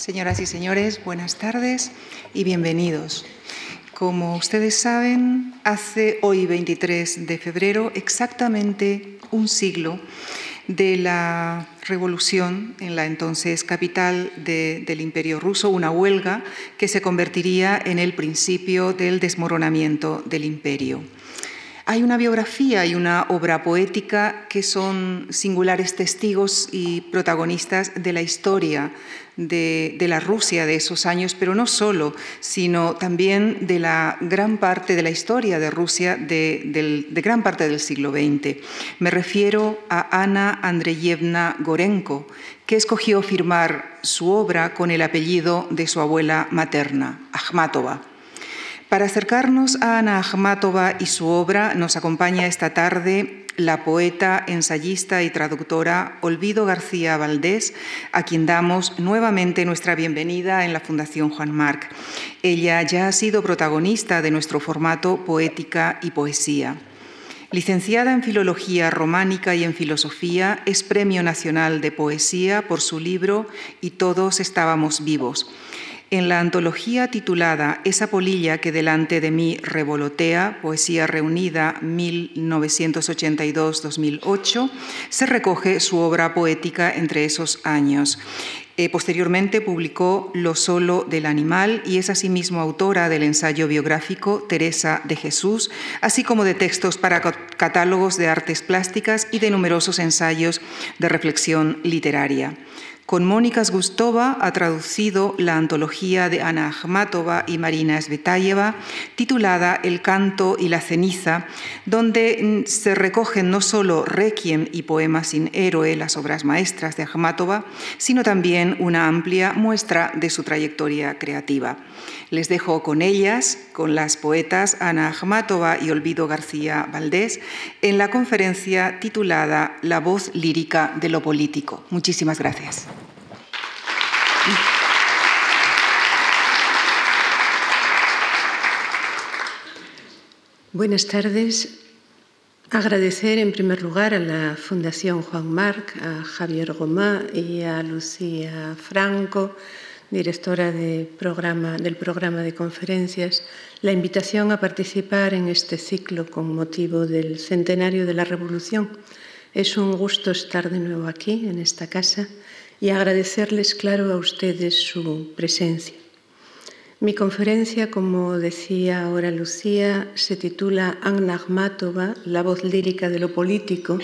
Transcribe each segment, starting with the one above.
Señoras y señores, buenas tardes y bienvenidos. Como ustedes saben, hace hoy 23 de febrero exactamente un siglo de la revolución en la entonces capital del imperio ruso, una huelga que se convertiría en el principio del desmoronamiento del imperio. Hay una biografía y una obra poética que son singulares testigos y protagonistas de la historia de, la Rusia de esos años, pero no solo, sino también de la gran parte de la historia de Rusia de, gran parte del siglo XX. Me refiero a Ana Andreyevna Gorenko, que escogió firmar su obra con el apellido de su abuela materna, Akhmatova. Para acercarnos a Ana Akhmatova y su obra nos acompaña esta tarde la poeta, ensayista y traductora Olvido García Valdés, a quien damos nuevamente nuestra bienvenida en la Fundación Juan Marc. Ella ya ha sido protagonista de nuestro formato Poética y Poesía. Licenciada en Filología Románica y en Filosofía, es Premio Nacional de Poesía por su libro Y todos estábamos vivos en la antología titulada Esa polilla que delante de mí revolotea, Poesía Reunida 1982-2008, se recoge su obra poética entre esos años. Eh, posteriormente publicó Lo solo del animal y es asimismo autora del ensayo biográfico Teresa de Jesús, así como de textos para catálogos de artes plásticas y de numerosos ensayos de reflexión literaria. Con Mónica Gustova ha traducido la antología de Ana Akhmatova y Marina Svetayeva titulada El canto y la ceniza, donde mm, se recogen no solo requiem y poemas sin héroe, las obras maestras de Akhmatova, sino también una amplia muestra de su trayectoria creativa. Les dejo con ellas, con las poetas Ana Akhmatova y Olvido García Valdés, en la conferencia titulada La voz lírica de lo político. Muchísimas gracias. Buenas tardes. Agradecer en primer lugar a la Fundación Juan Marc, a Javier Gomá y a Lucía Franco, directora del programa de conferencias, la invitación a participar en este ciclo con motivo del centenario de la Revolución. Es un gusto estar de nuevo aquí, en esta casa, y agradecerles, claro, a ustedes su presencia. Mi conferencia, como decía ahora Lucía, se titula Anna Akhmatova, la voz lírica de lo político,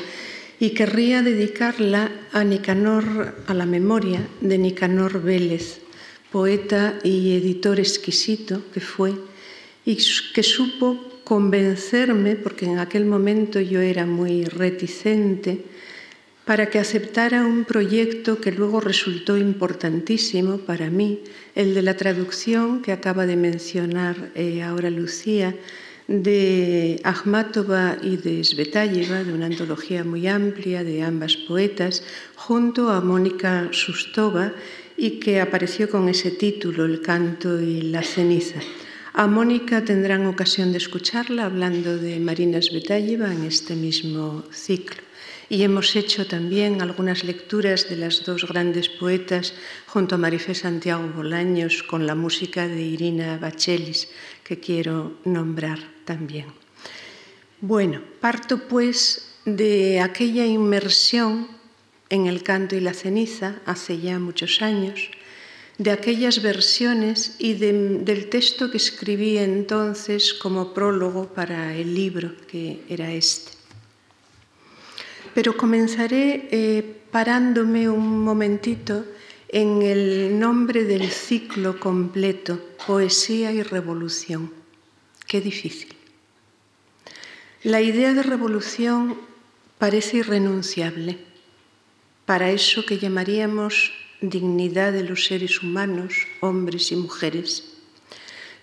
y querría dedicarla a Nicanor, a la memoria de Nicanor Vélez, poeta y editor exquisito que fue y que supo convencerme, porque en aquel momento yo era muy reticente, para que aceptara un proyecto que luego resultó importantísimo para mí, el de la traducción que acaba de mencionar eh, ahora Lucía, de Akhmatova y de Svetayeva, de una antología muy amplia de ambas poetas, junto a Mónica Sustova, y que apareció con ese título, El canto y la ceniza. A Mónica tendrán ocasión de escucharla hablando de Marina Svetayeva en este mismo ciclo. Y hemos hecho también algunas lecturas de las dos grandes poetas junto a Marifé Santiago Bolaños con la música de Irina Bachelis, que quiero nombrar también. Bueno, parto pues de aquella inmersión en el canto y la ceniza hace ya muchos años, de aquellas versiones y del texto que escribí entonces como prólogo para el libro que era este. Pero comenzaré eh, parándome un momentito en el nombre del ciclo completo, Poesía y Revolución. Qué difícil. La idea de revolución parece irrenunciable para eso que llamaríamos dignidad de los seres humanos, hombres y mujeres.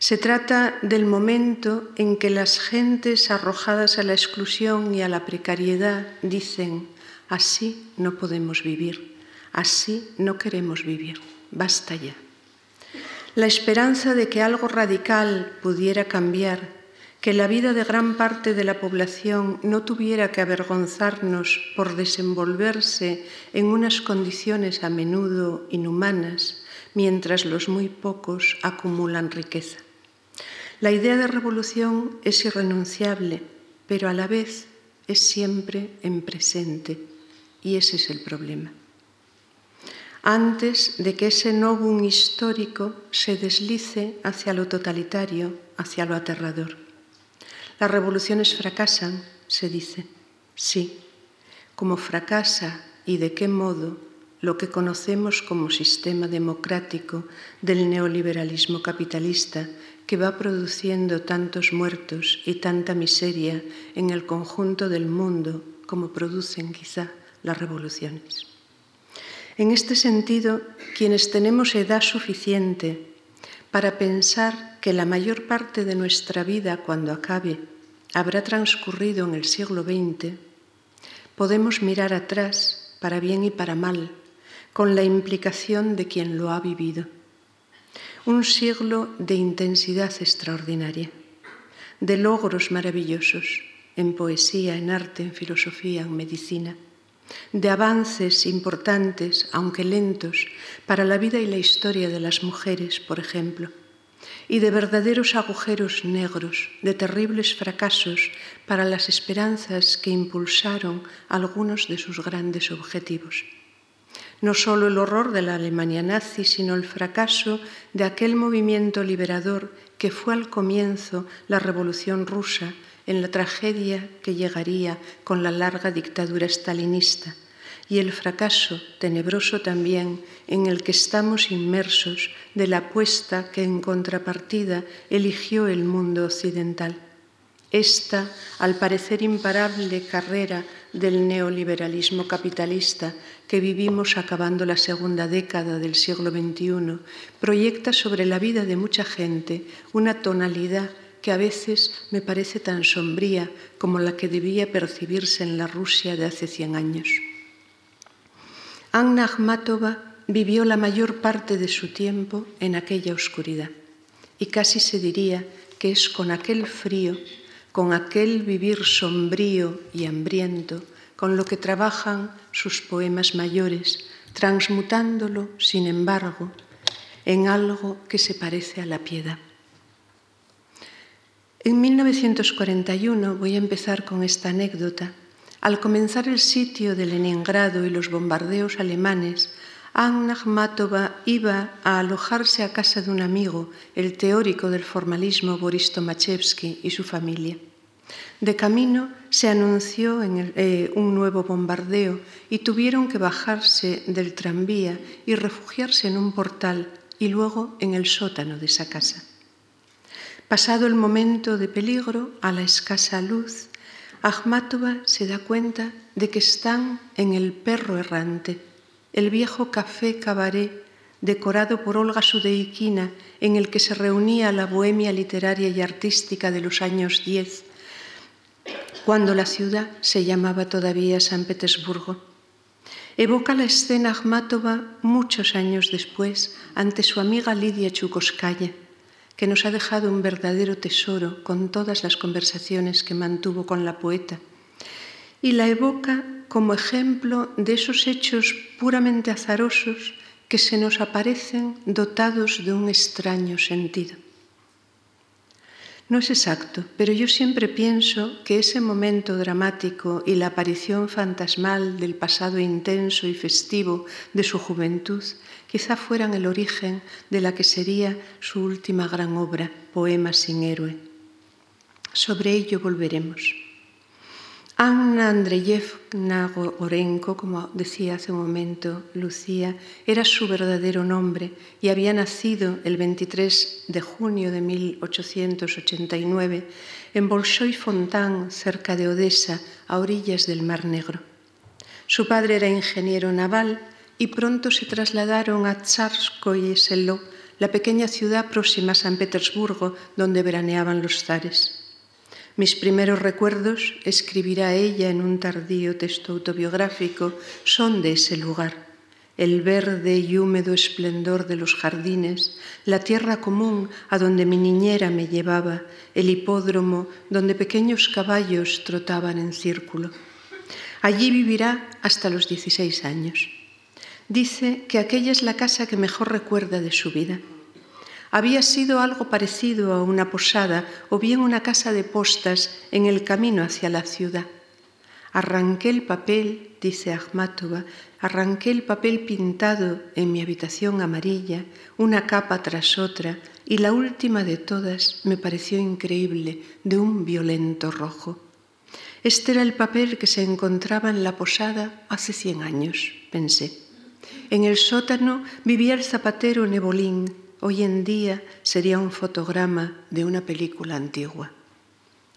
Se trata del momento en que las gentes arrojadas a la exclusión y a la precariedad dicen, así no podemos vivir, así no queremos vivir, basta ya. La esperanza de que algo radical pudiera cambiar que la vida de gran parte de la población no tuviera que avergonzarnos por desenvolverse en unas condiciones a menudo inhumanas, mientras los muy pocos acumulan riqueza. La idea de revolución es irrenunciable, pero a la vez es siempre en presente, y ese es el problema. Antes de que ese novum histórico se deslice hacia lo totalitario, hacia lo aterrador. Las revoluciones fracasan, se dice. Sí, como fracasa y de qué modo lo que conocemos como sistema democrático del neoliberalismo capitalista que va produciendo tantos muertos y tanta miseria en el conjunto del mundo como producen quizá las revoluciones. En este sentido, quienes tenemos edad suficiente para pensar que la mayor parte de nuestra vida cuando acabe habrá transcurrido en el siglo XX, podemos mirar atrás para bien y para mal, con la implicación de quien lo ha vivido. Un siglo de intensidad extraordinaria, de logros maravillosos en poesía, en arte, en filosofía, en medicina, de avances importantes, aunque lentos, para la vida y la historia de las mujeres, por ejemplo y de verdaderos agujeros negros, de terribles fracasos para las esperanzas que impulsaron algunos de sus grandes objetivos. No solo el horror de la Alemania nazi, sino el fracaso de aquel movimiento liberador que fue al comienzo la Revolución rusa en la tragedia que llegaría con la larga dictadura stalinista y el fracaso tenebroso también en el que estamos inmersos de la apuesta que en contrapartida eligió el mundo occidental. Esta, al parecer imparable carrera del neoliberalismo capitalista que vivimos acabando la segunda década del siglo XXI, proyecta sobre la vida de mucha gente una tonalidad que a veces me parece tan sombría como la que debía percibirse en la Rusia de hace 100 años. Anna Akhmatova vivió la mayor parte de su tiempo en aquella oscuridad y casi se diría que es con aquel frío, con aquel vivir sombrío y hambriento, con lo que trabajan sus poemas mayores, transmutándolo, sin embargo, en algo que se parece a la piedad. En 1941 voy a empezar con esta anécdota al comenzar el sitio de Leningrado y los bombardeos alemanes, Anna Akhmatova iba a alojarse a casa de un amigo, el teórico del formalismo Boris Tomaszewski y su familia. De camino se anunció eh, un nuevo bombardeo y tuvieron que bajarse del tranvía y refugiarse en un portal y luego en el sótano de esa casa. Pasado el momento de peligro, a la escasa luz, Akhmatova se da cuenta de que están en El perro errante, el viejo café cabaret decorado por Olga Sudeikina, en el que se reunía la bohemia literaria y artística de los años 10, cuando la ciudad se llamaba todavía San Petersburgo. Evoca la escena Akhmatova muchos años después ante su amiga Lidia Chukoskaya que nos ha dejado un verdadero tesoro con todas las conversaciones que mantuvo con la poeta, y la evoca como ejemplo de esos hechos puramente azarosos que se nos aparecen dotados de un extraño sentido. No es exacto, pero yo siempre pienso que ese momento dramático y la aparición fantasmal del pasado intenso y festivo de su juventud quizá fueran el origen de la que sería su última gran obra, Poema sin héroe. Sobre ello volveremos. Anna Andreyevna Gorenko, como decía hace un momento Lucía, era su verdadero nombre y había nacido el 23 de junio de 1889 en Bolshoi-Fontán, cerca de Odessa, a orillas del Mar Negro. Su padre era ingeniero naval y pronto se trasladaron a Tsarskoye Selo, la pequeña ciudad próxima a San Petersburgo, donde veraneaban los zares. Mis primeros recuerdos, escribirá ella en un tardío texto autobiográfico, son de ese lugar. El verde y húmedo esplendor de los jardines, la tierra común a donde mi niñera me llevaba, el hipódromo donde pequeños caballos trotaban en círculo. Allí vivirá hasta los 16 años. Dice que aquella es la casa que mejor recuerda de su vida. Había sido algo parecido a una posada o bien una casa de postas en el camino hacia la ciudad. Arranqué el papel, dice Akhmatova, arranqué el papel pintado en mi habitación amarilla, una capa tras otra, y la última de todas me pareció increíble, de un violento rojo. Este era el papel que se encontraba en la posada hace cien años, pensé. En el sótano vivía el zapatero Nebolín, hoy en día sería un fotograma de una película antigua.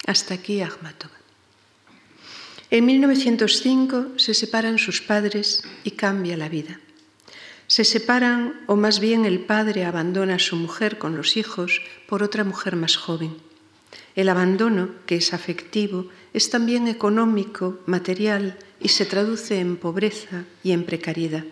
Hasta aquí Akhmatova. En 1905 se separan sus padres y cambia la vida. Se separan, o más bien el padre abandona a su mujer con los hijos por otra mujer más joven. El abandono, que es afectivo, es también económico, material y se traduce en pobreza y en precariedad.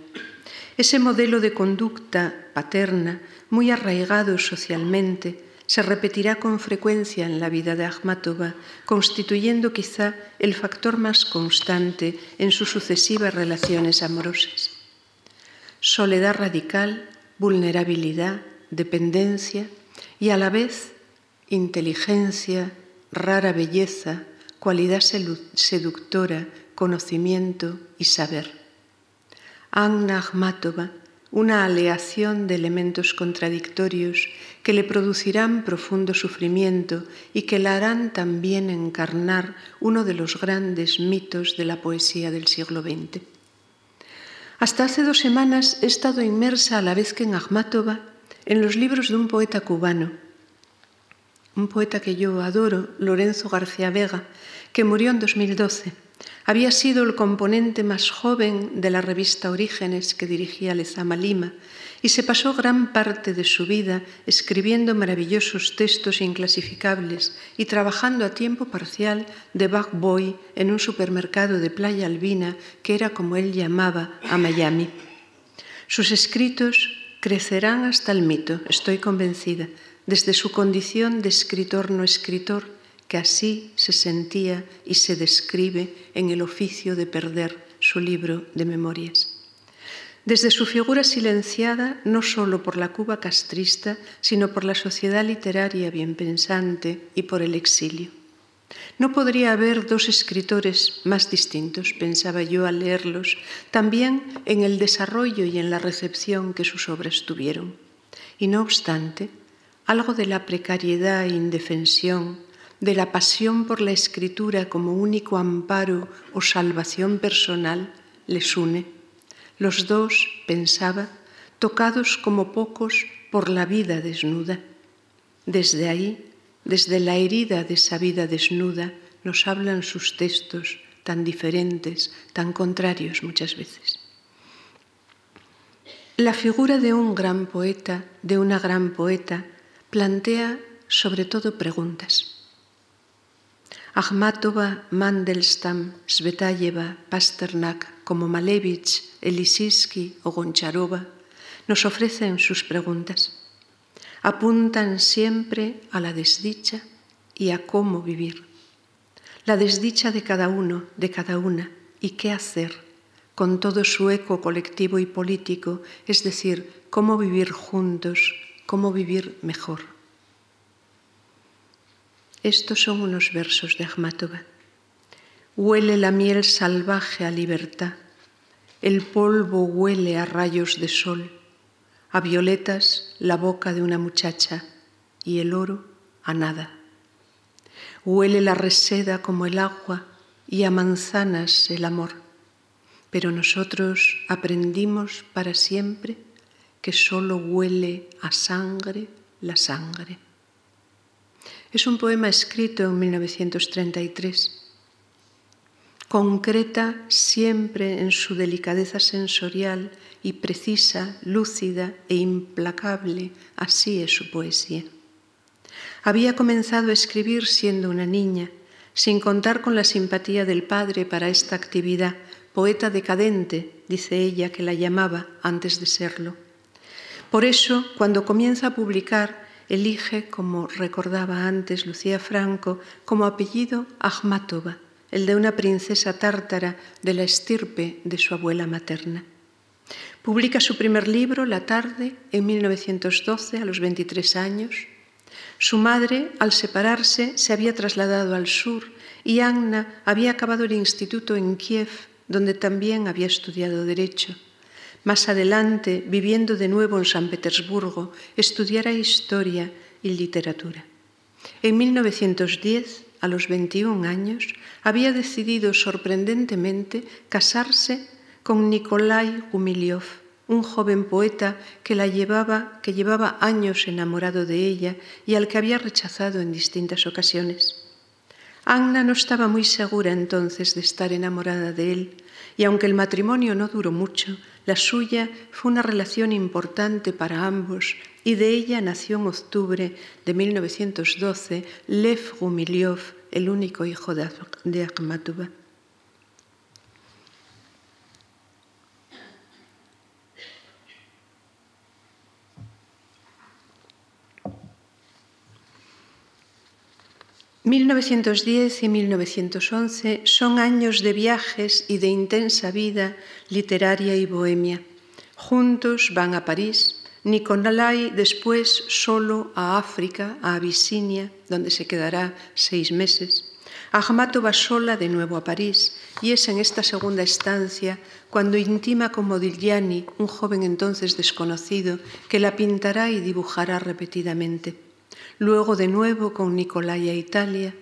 Ese modelo de conducta paterna, muy arraigado socialmente, se repetirá con frecuencia en la vida de Akhmatova, constituyendo quizá el factor más constante en sus sucesivas relaciones amorosas. Soledad radical, vulnerabilidad, dependencia y a la vez inteligencia, rara belleza, cualidad seductora, conocimiento y saber. Anna Akhmatova una aleación de elementos contradictorios que le producirán profundo sufrimiento y que la harán también encarnar uno de los grandes mitos de la poesía del siglo XX. Hasta hace dos semanas he estado inmersa a la vez que en Akhmatova en los libros de un poeta cubano, un poeta que yo adoro, Lorenzo García Vega, que murió en 2012 había sido el componente más joven de la revista Orígenes que dirigía Lezama Lima y se pasó gran parte de su vida escribiendo maravillosos textos inclasificables y trabajando a tiempo parcial de boy en un supermercado de Playa Albina que era como él llamaba a Miami. Sus escritos crecerán hasta el mito, estoy convencida, desde su condición de escritor no escritor así se sentía y se describe en el oficio de perder su libro de memorias. Desde su figura silenciada, no solo por la Cuba castrista, sino por la sociedad literaria bien pensante y por el exilio. No podría haber dos escritores más distintos, pensaba yo al leerlos, también en el desarrollo y en la recepción que sus obras tuvieron. Y no obstante, algo de la precariedad e indefensión, de la pasión por la escritura como único amparo o salvación personal les une. Los dos, pensaba, tocados como pocos por la vida desnuda. Desde ahí, desde la herida de esa vida desnuda, nos hablan sus textos tan diferentes, tan contrarios muchas veces. La figura de un gran poeta, de una gran poeta, plantea sobre todo preguntas. Akhmatova, Mandelstam, Svetayeva, Pasternak, como Malevich, Elisinsky o Goncharova, nos ofrecen sus preguntas. Apuntan siempre a la desdicha y a cómo vivir. La desdicha de cada uno, de cada una, y qué hacer con todo su eco colectivo y político, es decir, cómo vivir juntos, cómo vivir mejor. Estos son unos versos de Akhmatova. Huele la miel salvaje a libertad, el polvo huele a rayos de sol, a violetas la boca de una muchacha y el oro a nada. Huele la reseda como el agua y a manzanas el amor, pero nosotros aprendimos para siempre que solo huele a sangre la sangre. Es un poema escrito en 1933. Concreta siempre en su delicadeza sensorial y precisa, lúcida e implacable, así es su poesía. Había comenzado a escribir siendo una niña, sin contar con la simpatía del padre para esta actividad, poeta decadente, dice ella que la llamaba antes de serlo. Por eso, cuando comienza a publicar, elige, como recordaba antes Lucía Franco, como apellido Akhmatova, el de una princesa tártara de la estirpe de su abuela materna. Publica su primer libro, La tarde, en 1912, a los 23 años. Su madre, al separarse, se había trasladado al sur y Anna había acabado el instituto en Kiev, donde también había estudiado Derecho. Más adelante, viviendo de nuevo en San Petersburgo, estudiará Historia y Literatura. En 1910, a los 21 años, había decidido sorprendentemente casarse con Nikolai Gumilyov, un joven poeta que la llevaba, que llevaba años enamorado de ella y al que había rechazado en distintas ocasiones. Anna no estaba muy segura entonces de estar enamorada de él, y aunque el matrimonio no duró mucho, la suya fue una relación importante para ambos y de ella nació en octubre de 1912 Lev Gumilyov, el único hijo de Akhmatova. 1910 y 1911 son años de viajes y de intensa vida literaria y bohemia. Juntos van a París, Nicolai después solo a África, a Abisinia, donde se quedará seis meses. Ahmato va sola de nuevo a París y es en esta segunda estancia cuando intima con Modigliani, un joven entonces desconocido, que la pintará y dibujará repetidamente luego de nuevo con Nicolai a Italia.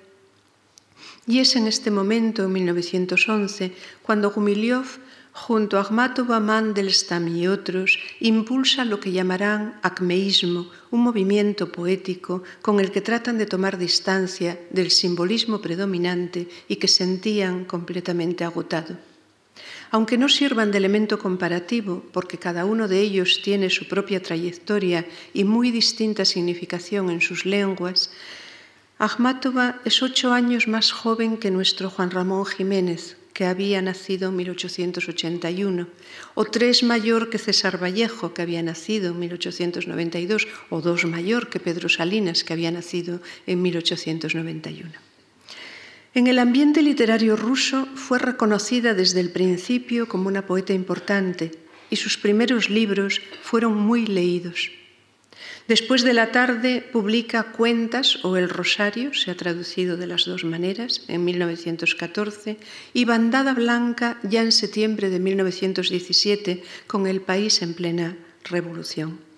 Y es en este momento, en 1911, cuando Gumilyov, junto a Akhmatova, Mandelstam y otros, impulsa lo que llamarán acmeísmo, un movimiento poético con el que tratan de tomar distancia del simbolismo predominante y que sentían completamente agotado. Aunque no sirvan de elemento comparativo, porque cada uno de ellos tiene su propia trayectoria y muy distinta significación en sus lenguas, Akhmatova es ocho años más joven que nuestro Juan Ramón Jiménez, que había nacido en 1881, o tres mayor que César Vallejo, que había nacido en 1892, o dos mayor que Pedro Salinas, que había nacido en 1891. En el ambiente literario ruso fue reconocida desde el principio como una poeta importante y sus primeros libros fueron muy leídos. Después de la tarde publica Cuentas o El Rosario, se ha traducido de las dos maneras, en 1914, y Bandada Blanca ya en septiembre de 1917, con el país en plena revolución.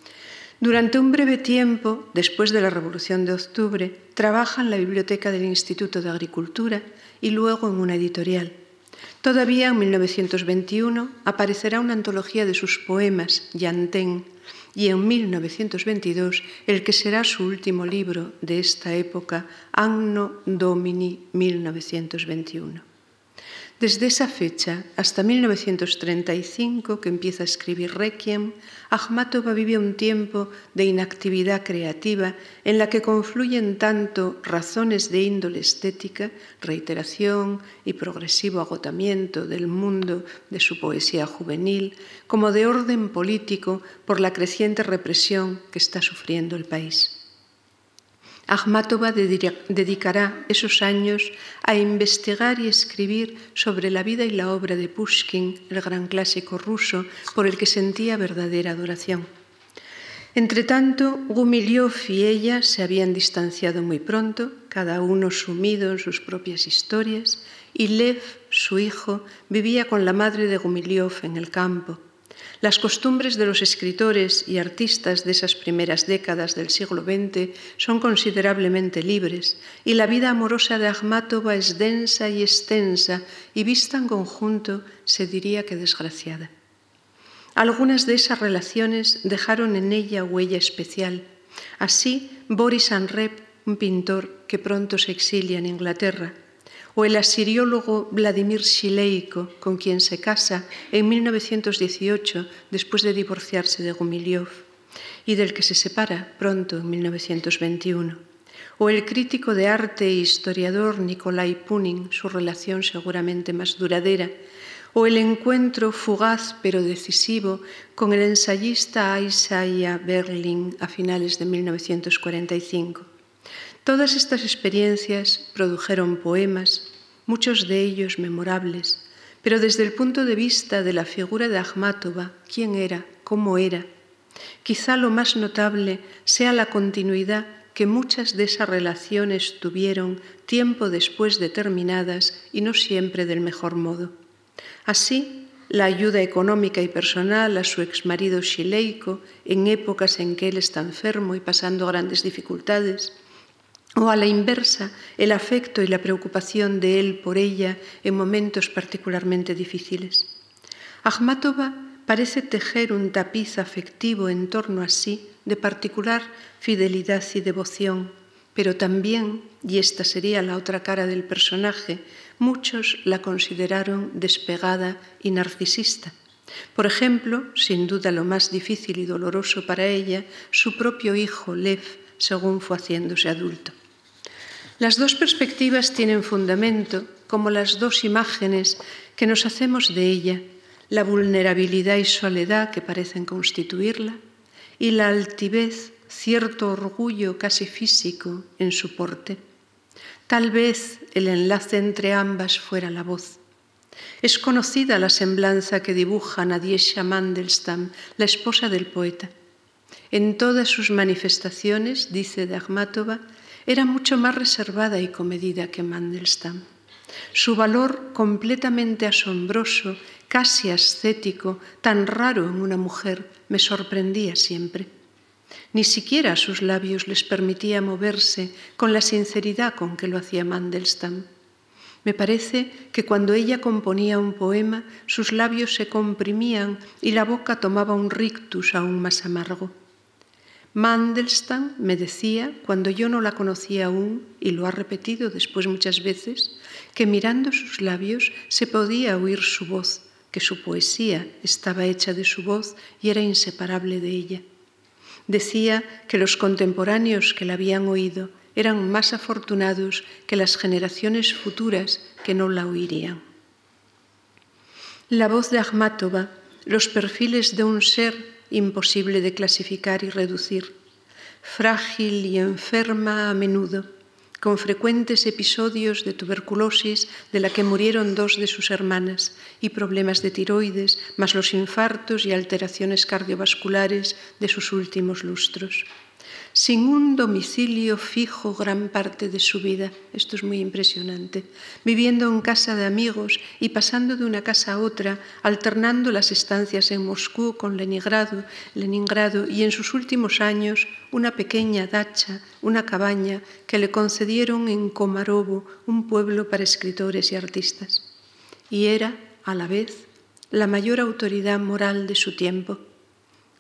Durante un breve tiempo, después de la Revolución de Octubre, trabaja en la biblioteca del Instituto de Agricultura y luego en una editorial. Todavía en 1921 aparecerá una antología de sus poemas, Yantén, y en 1922 el que será su último libro de esta época, Anno Domini 1921. Desde esa fecha hasta 1935, que empieza a escribir Requiem, Akhmatova vive un tiempo de inactividad creativa en la que confluyen tanto razones de índole estética, reiteración y progresivo agotamiento del mundo de su poesía juvenil, como de orden político por la creciente represión que está sufriendo el país. Akhmatova dedicará esos años a investigar y escribir sobre la vida y la obra de Pushkin, el gran clásico ruso, por el que sentía verdadera adoración. Entretanto, Gumilyov y ella se habían distanciado muy pronto, cada uno sumido en sus propias historias, y Lev, su hijo, vivía con la madre de Gumilyov en el campo. Las costumbres de los escritores y artistas de esas primeras décadas del siglo XX son considerablemente libres y la vida amorosa de Akhmatova es densa y extensa y vista en conjunto se diría que desgraciada. Algunas de esas relaciones dejaron en ella huella especial. Así, Boris Anrep, un pintor que pronto se exilia en Inglaterra, o el asiriólogo Vladimir Shileiko, con quien se casa en 1918 después de divorciarse de Gumilyov y del que se separa pronto en 1921, o el crítico de arte e historiador Nikolai Punin, su relación seguramente más duradera, o el encuentro fugaz pero decisivo con el ensayista Isaiah Berlin a finales de 1945. Todas estas experiencias produjeron poemas, muchos de ellos memorables, Pero desde el punto de vista de la figura de Akhmatova, quién era, cómo era, quizá lo más notable sea la continuidad que muchas de esas relaciones tuvieron tiempo después determinadas y no siempre del mejor modo. Así, la ayuda económica y personal a su exmarido Shileiko en épocas en que él está enfermo y pasando grandes dificultades, o a la inversa, el afecto y la preocupación de él por ella en momentos particularmente difíciles. Akhmatova parece tejer un tapiz afectivo en torno a sí de particular fidelidad y devoción, pero también, y esta sería la otra cara del personaje, muchos la consideraron despegada y narcisista. Por ejemplo, sin duda lo más difícil y doloroso para ella, su propio hijo Lev, según fue haciéndose adulto. Las dos perspectivas tienen fundamento como las dos imágenes que nos hacemos de ella, la vulnerabilidad y soledad que parecen constituirla y la altivez, cierto orgullo casi físico en su porte. Tal vez el enlace entre ambas fuera la voz. Es conocida la semblanza que dibuja Nadiesha Mandelstam, la esposa del poeta. En todas sus manifestaciones, dice de Akhmatova, era mucho más reservada y comedida que Mandelstam. Su valor completamente asombroso, casi ascético, tan raro en una mujer, me sorprendía siempre. Ni siquiera sus labios les permitía moverse con la sinceridad con que lo hacía Mandelstam. Me parece que cuando ella componía un poema, sus labios se comprimían y la boca tomaba un rictus aún más amargo. Mandelstam me decía, cuando yo no la conocía aún, y lo ha repetido después muchas veces, que mirando sus labios se podía oír su voz, que su poesía estaba hecha de su voz y era inseparable de ella. Decía que los contemporáneos que la habían oído eran más afortunados que las generaciones futuras que no la oirían. La voz de Akhmatova, los perfiles de un ser imposible de clasificar y reducir, frágil y enferma a menudo, con frecuentes episodios de tuberculosis de la que murieron dos de sus hermanas y problemas de tiroides, más los infartos y alteraciones cardiovasculares de sus últimos lustros sin un domicilio fijo gran parte de su vida. Esto es muy impresionante. Viviendo en casa de amigos y pasando de una casa a otra, alternando las estancias en Moscú con Leningrado, Leningrado y en sus últimos años una pequeña dacha, una cabaña que le concedieron en Komarovo, un pueblo para escritores y artistas. Y era, a la vez, la mayor autoridad moral de su tiempo.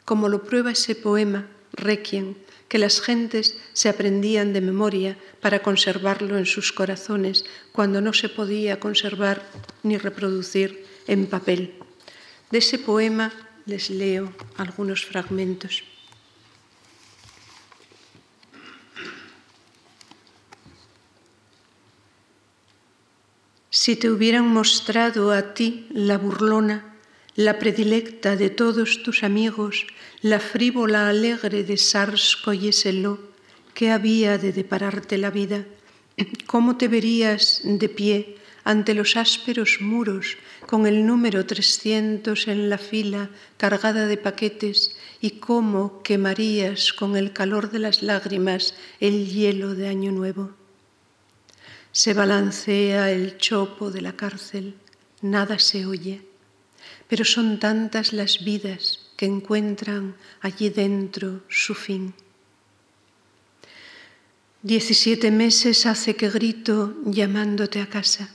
Como lo prueba ese poema, Requiem, que las gentes se aprendían de memoria para conservarlo en sus corazones cuando no se podía conservar ni reproducir en papel. De ese poema les leo algunos fragmentos. Si te hubieran mostrado a ti la burlona, la predilecta de todos tus amigos, la frívola alegre de Sars Coyeselo, que había de depararte la vida, cómo te verías de pie ante los ásperos muros con el número 300 en la fila cargada de paquetes y cómo quemarías con el calor de las lágrimas el hielo de Año Nuevo. Se balancea el chopo de la cárcel, nada se oye pero son tantas las vidas que encuentran allí dentro su fin. Diecisiete meses hace que grito llamándote a casa.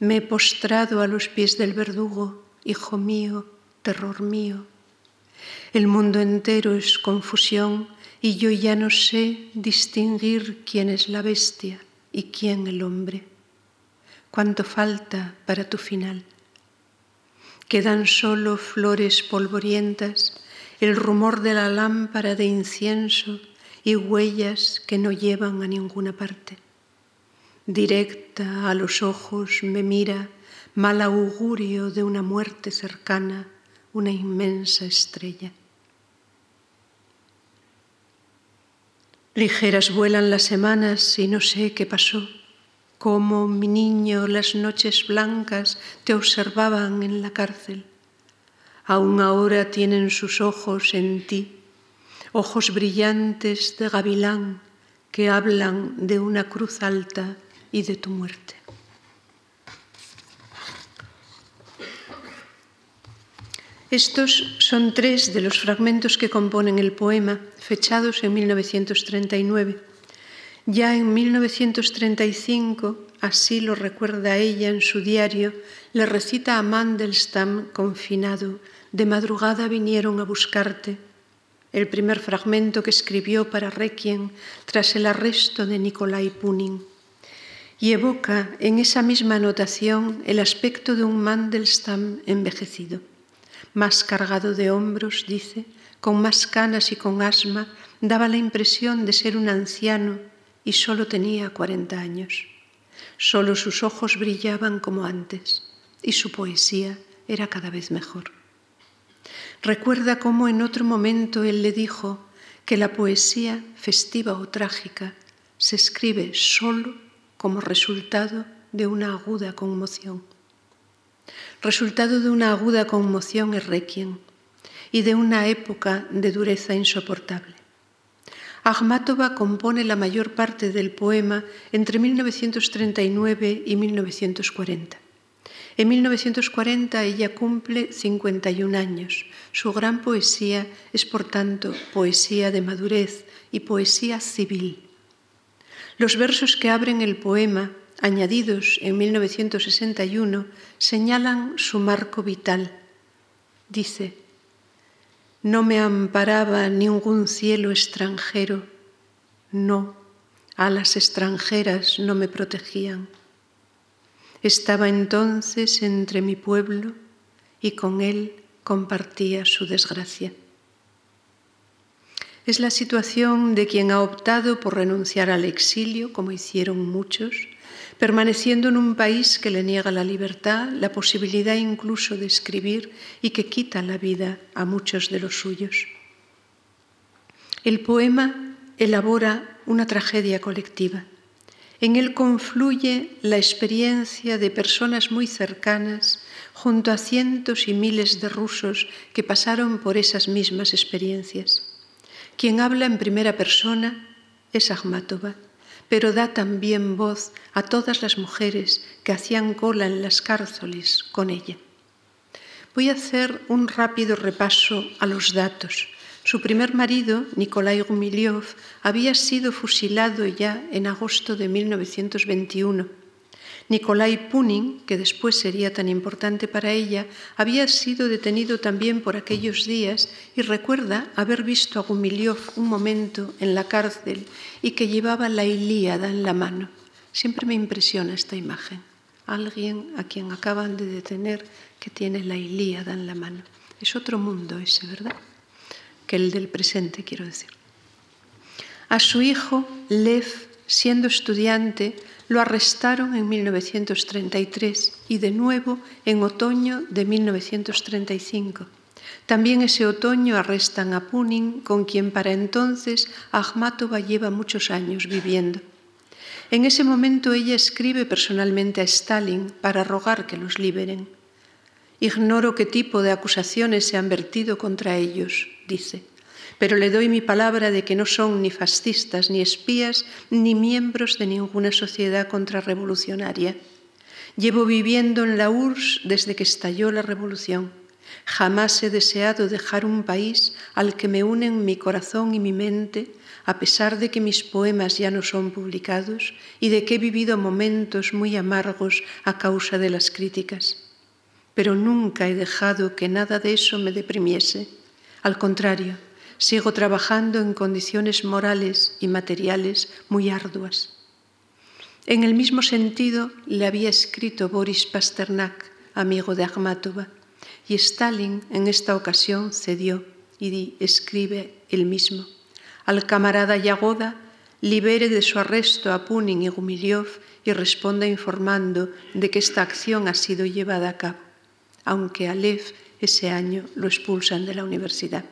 Me he postrado a los pies del verdugo, hijo mío, terror mío. El mundo entero es confusión y yo ya no sé distinguir quién es la bestia y quién el hombre. ¿Cuánto falta para tu final? Quedan solo flores polvorientas, el rumor de la lámpara de incienso y huellas que no llevan a ninguna parte. Directa a los ojos me mira mal augurio de una muerte cercana, una inmensa estrella. Ligeras vuelan las semanas y no sé qué pasó, Como mi niño las noches blancas te observaban en la cárcel. Aún ahora tienen sus ojos en ti, ojos brillantes de gavilán que hablan de una cruz alta y de tu muerte. Estos son tres de los fragmentos que componen el poema, fechados en 1939. Ya en 1935, así lo recuerda ella en su diario, le recita a Mandelstam confinado, de madrugada vinieron a buscarte, el primer fragmento que escribió para Requiem tras el arresto de Nikolai Punin. Y evoca en esa misma anotación el aspecto de un Mandelstam envejecido más cargado de hombros, dice, con más canas y con asma, daba la impresión de ser un anciano y solo tenía 40 años. Solo sus ojos brillaban como antes y su poesía era cada vez mejor. Recuerda cómo en otro momento él le dijo que la poesía, festiva o trágica, se escribe solo como resultado de una aguda conmoción resultado de una aguda conmoción es requiem y de una época de dureza insoportable. Akhmatova compone la mayor parte del poema entre 1939 y 1940. En 1940 ella cumple 51 años. Su gran poesía es, por tanto, poesía de madurez y poesía civil. Los versos que abren el poema añadidos en 1961, señalan su marco vital. Dice, no me amparaba ningún cielo extranjero, no, alas extranjeras no me protegían. Estaba entonces entre mi pueblo y con él compartía su desgracia. Es la situación de quien ha optado por renunciar al exilio, como hicieron muchos, permaneciendo en un país que le niega la libertad, la posibilidad incluso de escribir y que quita la vida a muchos de los suyos. El poema elabora una tragedia colectiva. En él confluye la experiencia de personas muy cercanas junto a cientos y miles de rusos que pasaron por esas mismas experiencias. Quien habla en primera persona es Akhmatova pero da también voz a todas las mujeres que hacían cola en las cárceles con ella. Voy a hacer un rápido repaso a los datos. Su primer marido, Nikolai Gumilyov, había sido fusilado ya en agosto de 1921 Nikolai Punin, que después sería tan importante para ella, había sido detenido también por aquellos días y recuerda haber visto a Gumilyov un momento en la cárcel y que llevaba la Ilíada en la mano. Siempre me impresiona esta imagen. Alguien a quien acaban de detener que tiene la Ilíada en la mano. Es otro mundo ese, ¿verdad? Que el del presente, quiero decir. A su hijo, Lev, siendo estudiante, lo arrestaron en 1933 y de nuevo en otoño de 1935. También ese otoño arrestan a Punin, con quien para entonces Akhmatova lleva muchos años viviendo. En ese momento ella escribe personalmente a Stalin para rogar que los liberen. Ignoro qué tipo de acusaciones se han vertido contra ellos, dice pero le doy mi palabra de que no son ni fascistas, ni espías, ni miembros de ninguna sociedad contrarrevolucionaria. Llevo viviendo en la URSS desde que estalló la revolución. Jamás he deseado dejar un país al que me unen mi corazón y mi mente, a pesar de que mis poemas ya no son publicados y de que he vivido momentos muy amargos a causa de las críticas. Pero nunca he dejado que nada de eso me deprimiese. Al contrario, sigo trabajando en condiciones morales y materiales muy arduas. En el mismo sentido le había escrito Boris Pasternak, amigo de Akhmatova, y Stalin en esta ocasión cedió y escribe el mismo. Al camarada Yagoda libere de su arresto a Punin y Gumilyov y responda informando de que esta acción ha sido llevada a cabo, aunque a Lev ese año lo expulsan de la universidad.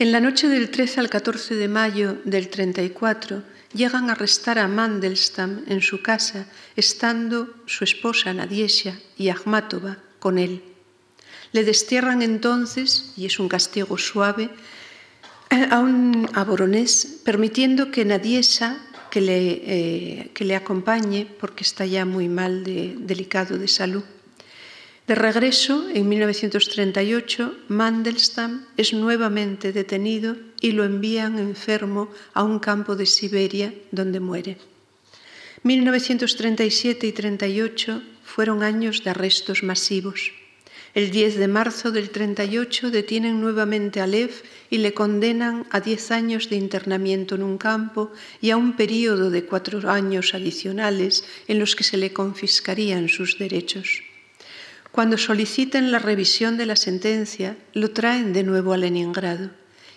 En la noche del 13 al 14 de mayo del 34 llegan a arrestar a Mandelstam en su casa, estando su esposa Nadiesha y Akhmatova con él. Le destierran entonces, y es un castigo suave, a un a permitiendo que Nadiesha que le, eh, que le acompañe porque está ya muy mal, de, delicado de salud. De regreso, en 1938, Mandelstam es nuevamente detenido y lo envían enfermo a un campo de Siberia donde muere. 1937 y 38 fueron años de arrestos masivos. El 10 de marzo del 38 detienen nuevamente a Lev y le condenan a 10 años de internamiento en un campo y a un periodo de cuatro años adicionales en los que se le confiscarían sus derechos. Cuando soliciten la revisión de la sentencia, lo traen de nuevo a Leningrado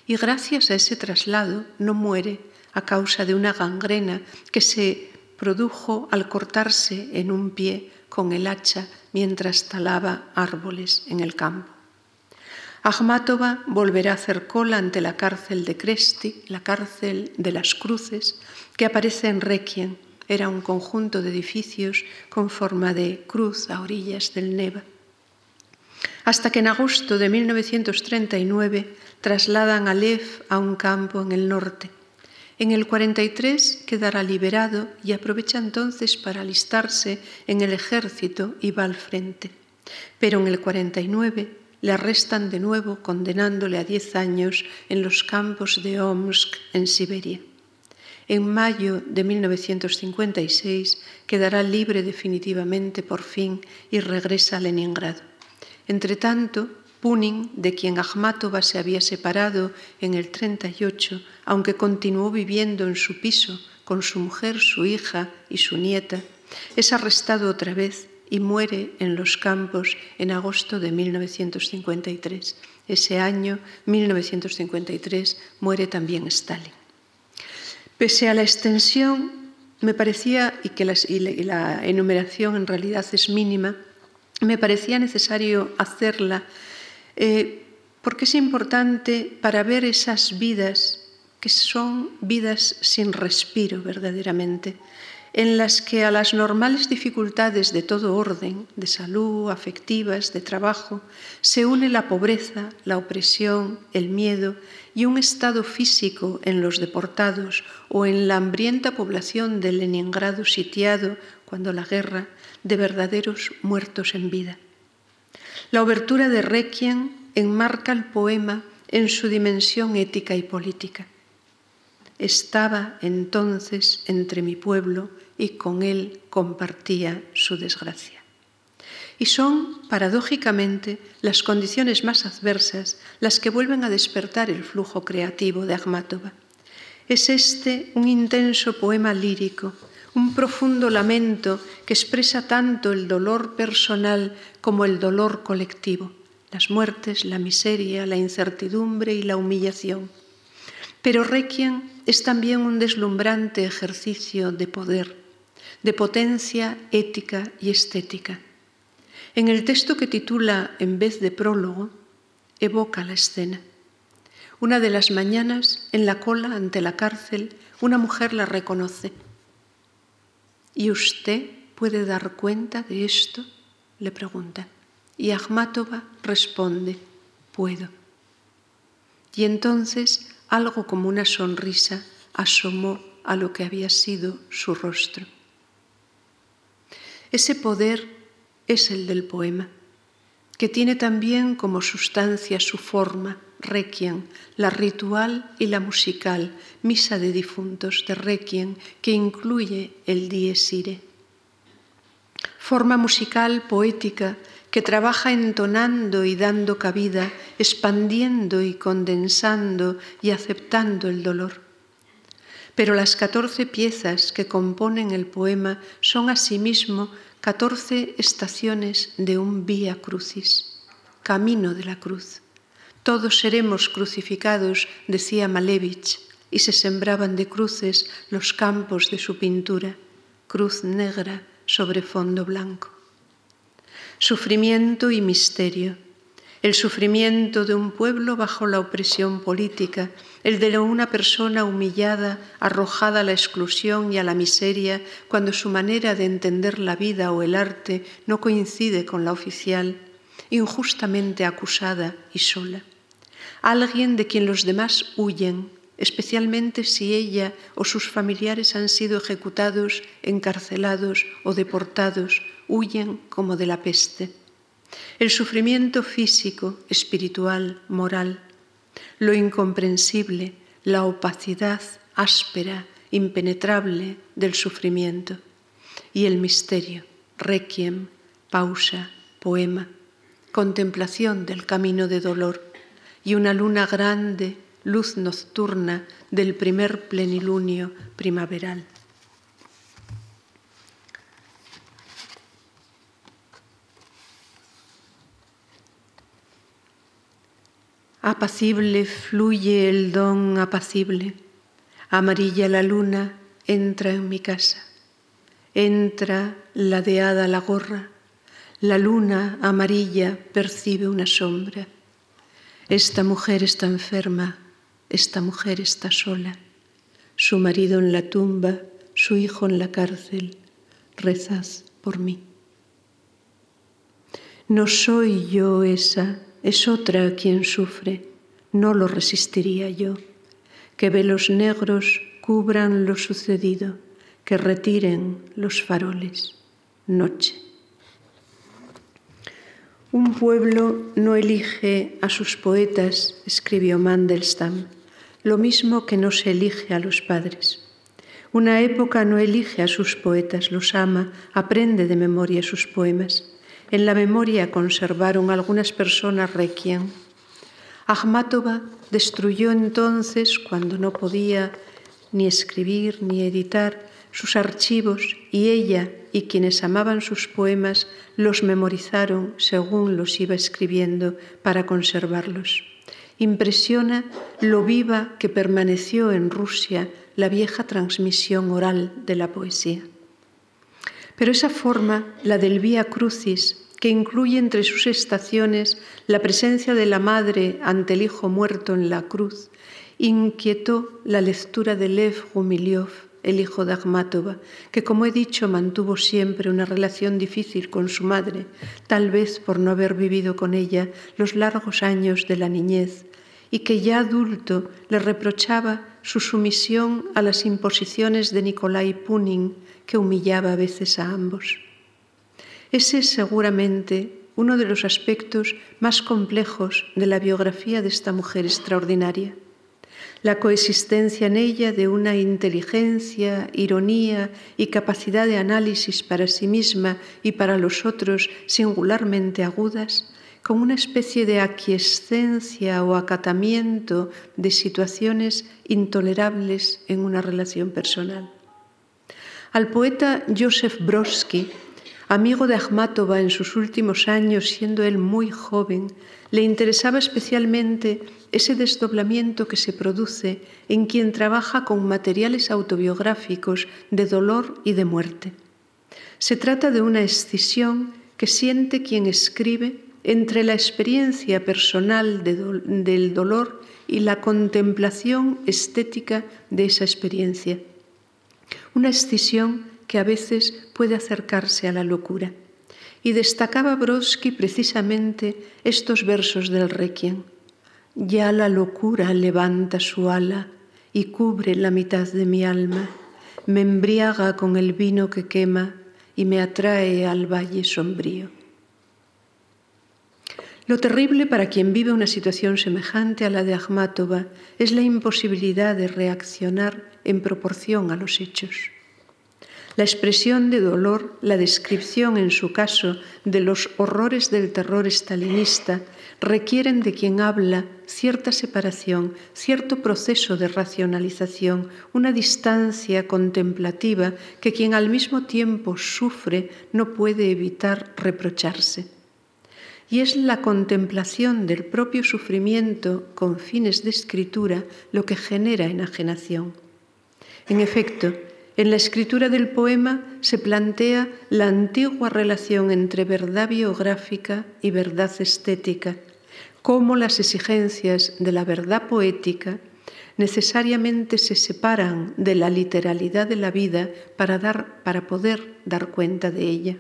y gracias a ese traslado no muere a causa de una gangrena que se produjo al cortarse en un pie con el hacha mientras talaba árboles en el campo. Akhmatova volverá a hacer cola ante la cárcel de Cresti, la cárcel de las cruces, que aparece en Requiem. Era un conjunto de edificios con forma de cruz a orillas del Neva. Hasta que en agosto de 1939 trasladan a Lev a un campo en el norte. En el 43 quedará liberado y aprovecha entonces para alistarse en el ejército y va al frente. Pero en el 49 le arrestan de nuevo condenándole a 10 años en los campos de Omsk, en Siberia. En mayo de 1956 quedará libre definitivamente por fin y regresa a Leningrado. Entretanto, Punin, de quien Akhmatova se había separado en el 38, aunque continuó viviendo en su piso con su mujer, su hija y su nieta, es arrestado otra vez y muere en los campos en agosto de 1953. Ese año, 1953, muere también Stalin. Pese a la extensión, me parecía, y que la enumeración en realidad es mínima, me parecía necesario hacerla eh, porque es importante para ver esas vidas que son vidas sin respiro verdaderamente, en las que a las normales dificultades de todo orden, de salud, afectivas, de trabajo, se une la pobreza, la opresión, el miedo y un estado físico en los deportados o en la hambrienta población de Leningrado sitiado cuando la guerra, de verdaderos muertos en vida. La obertura de Requiem enmarca el poema en su dimensión ética y política. Estaba entonces entre mi pueblo y con él compartía su desgracia. Y son, paradójicamente, las condiciones más adversas las que vuelven a despertar el flujo creativo de Akhmatova. Es este un intenso poema lírico un profundo lamento que expresa tanto el dolor personal como el dolor colectivo, las muertes, la miseria, la incertidumbre y la humillación. Pero Requiem es también un deslumbrante ejercicio de poder, de potencia ética y estética. En el texto que titula En vez de prólogo, evoca la escena. Una de las mañanas, en la cola ante la cárcel, una mujer la reconoce ¿Y usted puede dar cuenta de esto? le pregunta. Y Akhmatova responde, puedo. Y entonces algo como una sonrisa asomó a lo que había sido su rostro. Ese poder es el del poema, que tiene también como sustancia su forma, Requiem, la ritual y la musical, misa de difuntos de Requiem, que incluye el Dies Irae. Forma musical poética que trabaja entonando y dando cabida, expandiendo y condensando y aceptando el dolor. Pero las catorce piezas que componen el poema son asimismo catorce estaciones de un vía crucis, camino de la cruz. Todos seremos crucificados, decía Malevich, y se sembraban de cruces los campos de su pintura, cruz negra sobre fondo blanco. Sufrimiento y misterio. el sufrimiento de un pueblo bajo la opresión política, el de una persona humillada, arrojada a la exclusión y a la miseria cuando su manera de entender la vida o el arte no coincide con la oficial, injustamente acusada y sola. Alguien de quien los demás huyen, especialmente si ella o sus familiares han sido ejecutados, encarcelados o deportados, huyen como de la peste el sufrimiento físico, espiritual, moral, lo incomprensible, la opacidad áspera, impenetrable del sufrimiento y el misterio, requiem, pausa, poema, contemplación del camino de dolor y una luna grande, luz nocturna del primer plenilunio primaveral. Apacible fluye el don apacible, amarilla la luna entra en mi casa, entra ladeada la gorra, la luna amarilla percibe una sombra. Esta mujer está enferma, esta mujer está sola, su marido en la tumba, su hijo en la cárcel, rezad por mí. No soy yo esa es otra quien sufre, no lo resistiría yo. Que velos negros cubran lo sucedido, que retiren los faroles. Noche. Un pueblo no elige a sus poetas, escribió Mandelstam, lo mismo que no se elige a los padres. Una época no elige a sus poetas, los ama, aprende de memoria sus poemas. En la memoria conservaron algunas personas requiem. Akhmatova destruyó entonces, cuando no podía ni escribir ni editar, sus archivos y ella y quienes amaban sus poemas los memorizaron según los iba escribiendo para conservarlos. Impresiona lo viva que permaneció en Rusia la vieja transmisión oral de la poesía. Pero esa forma, la del Vía Crucis, que incluye entre sus estaciones la presencia de la madre ante el hijo muerto en la cruz, inquietó la lectura de Lev Gumilyov, el hijo de Akhmatova, que como he dicho mantuvo siempre una relación difícil con su madre, tal vez por no haber vivido con ella los largos años de la niñez, y que ya adulto le reprochaba su sumisión a las imposiciones de Nikolai Punin, que humillaba a veces a ambos. Ese es seguramente uno de los aspectos más complejos de la biografía de esta mujer extraordinaria. La coexistencia en ella de una inteligencia, ironía y capacidad de análisis para sí misma y para los otros singularmente agudas, con una especie de aquiescencia o acatamiento de situaciones intolerables en una relación personal. Al poeta Joseph Brodsky Amigo de Akhmatova en sus últimos años, siendo él muy joven, le interesaba especialmente ese desdoblamiento que se produce en quien trabaja con materiales autobiográficos de dolor y de muerte. Se trata de una escisión que siente quien escribe entre la experiencia personal del dolor y la contemplación estética de esa experiencia. Una escisión que a veces puede acercarse a la locura. Y destacaba Brodsky precisamente estos versos del Requiem. Ya la locura levanta su ala y cubre la mitad de mi alma, me embriaga con el vino que quema y me atrae al valle sombrío. Lo terrible para quien vive una situación semejante a la de Akhmatova es la imposibilidad de reaccionar en proporción a los hechos. La expresión de dolor, la descripción en su caso de los horrores del terror estalinista requieren de quien habla cierta separación, cierto proceso de racionalización, una distancia contemplativa que quien al mismo tiempo sufre no puede evitar reprocharse. Y es la contemplación del propio sufrimiento con fines de escritura lo que genera enajenación. En efecto, en la escritura del poema se plantea la antigua relación entre verdad biográfica y verdad estética, cómo las exigencias de la verdad poética necesariamente se separan de la literalidad de la vida para, dar, para poder dar cuenta de ella.